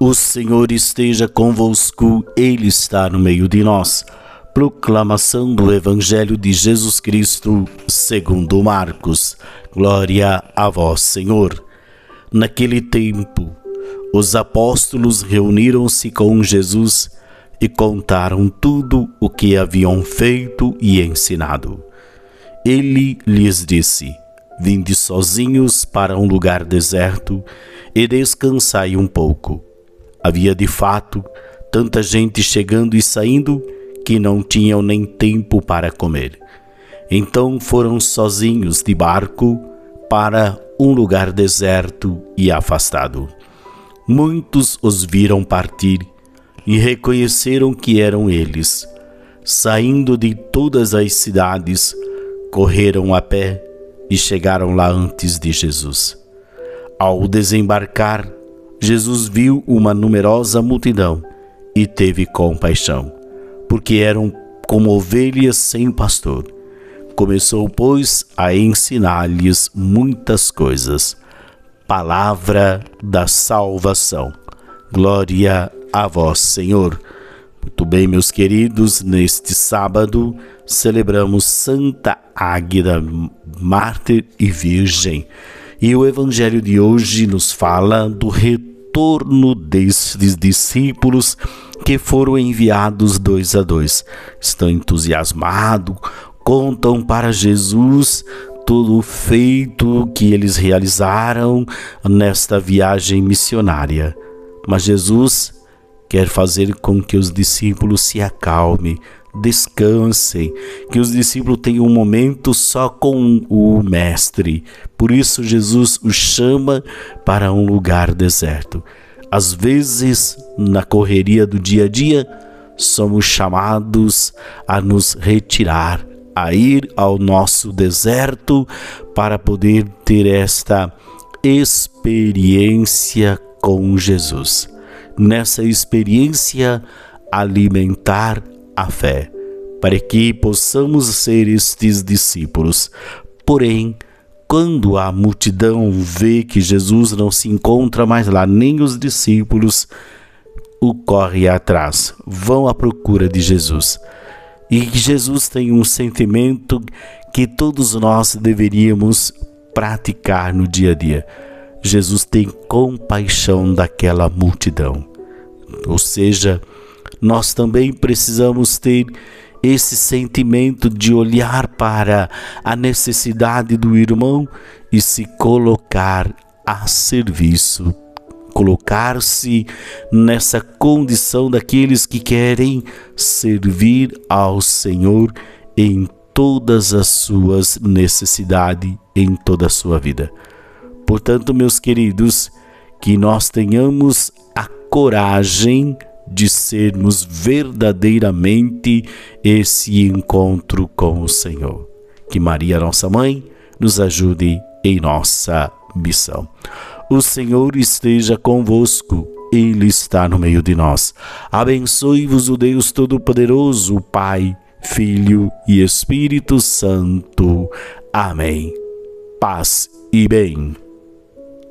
O Senhor esteja convosco, Ele está no meio de nós. Proclamação do Evangelho de Jesus Cristo, segundo Marcos. Glória a vós, Senhor. Naquele tempo, os apóstolos reuniram-se com Jesus e contaram tudo o que haviam feito e ensinado. Ele lhes disse: Vinde sozinhos para um lugar deserto e descansai um pouco. Havia de fato tanta gente chegando e saindo que não tinham nem tempo para comer. Então foram sozinhos de barco para um lugar deserto e afastado. Muitos os viram partir e reconheceram que eram eles. Saindo de todas as cidades, correram a pé e chegaram lá antes de Jesus. Ao desembarcar, Jesus viu uma numerosa multidão e teve compaixão, porque eram como ovelhas sem pastor. Começou, pois, a ensinar-lhes muitas coisas. Palavra da salvação. Glória a vós, Senhor. Muito bem, meus queridos, neste sábado celebramos Santa Águida, mártir e virgem. E o evangelho de hoje nos fala do retorno destes discípulos que foram enviados dois a dois. Estão entusiasmados, contam para Jesus todo o feito que eles realizaram nesta viagem missionária. Mas Jesus quer fazer com que os discípulos se acalmem, descansem, que os discípulos tenham um momento só com o Mestre. Por isso, Jesus os chama para um lugar deserto. Às vezes, na correria do dia a dia, somos chamados a nos retirar, a ir ao nosso deserto para poder ter esta experiência com Jesus. Nessa experiência, alimentar a fé, para que possamos ser estes discípulos. Porém, quando a multidão vê que Jesus não se encontra mais lá, nem os discípulos o correm atrás, vão à procura de Jesus. E Jesus tem um sentimento que todos nós deveríamos praticar no dia a dia. Jesus tem compaixão daquela multidão. Ou seja, nós também precisamos ter esse sentimento de olhar para a necessidade do irmão e se colocar a serviço, colocar-se nessa condição daqueles que querem servir ao Senhor em todas as suas necessidades, em toda a sua vida. Portanto, meus queridos, que nós tenhamos a coragem de sermos verdadeiramente esse encontro com o Senhor. Que Maria, nossa mãe, nos ajude em nossa missão. O Senhor esteja convosco. Ele está no meio de nós. Abençoe-vos o Deus Todo-Poderoso, Pai, Filho e Espírito Santo. Amém. Paz e bem.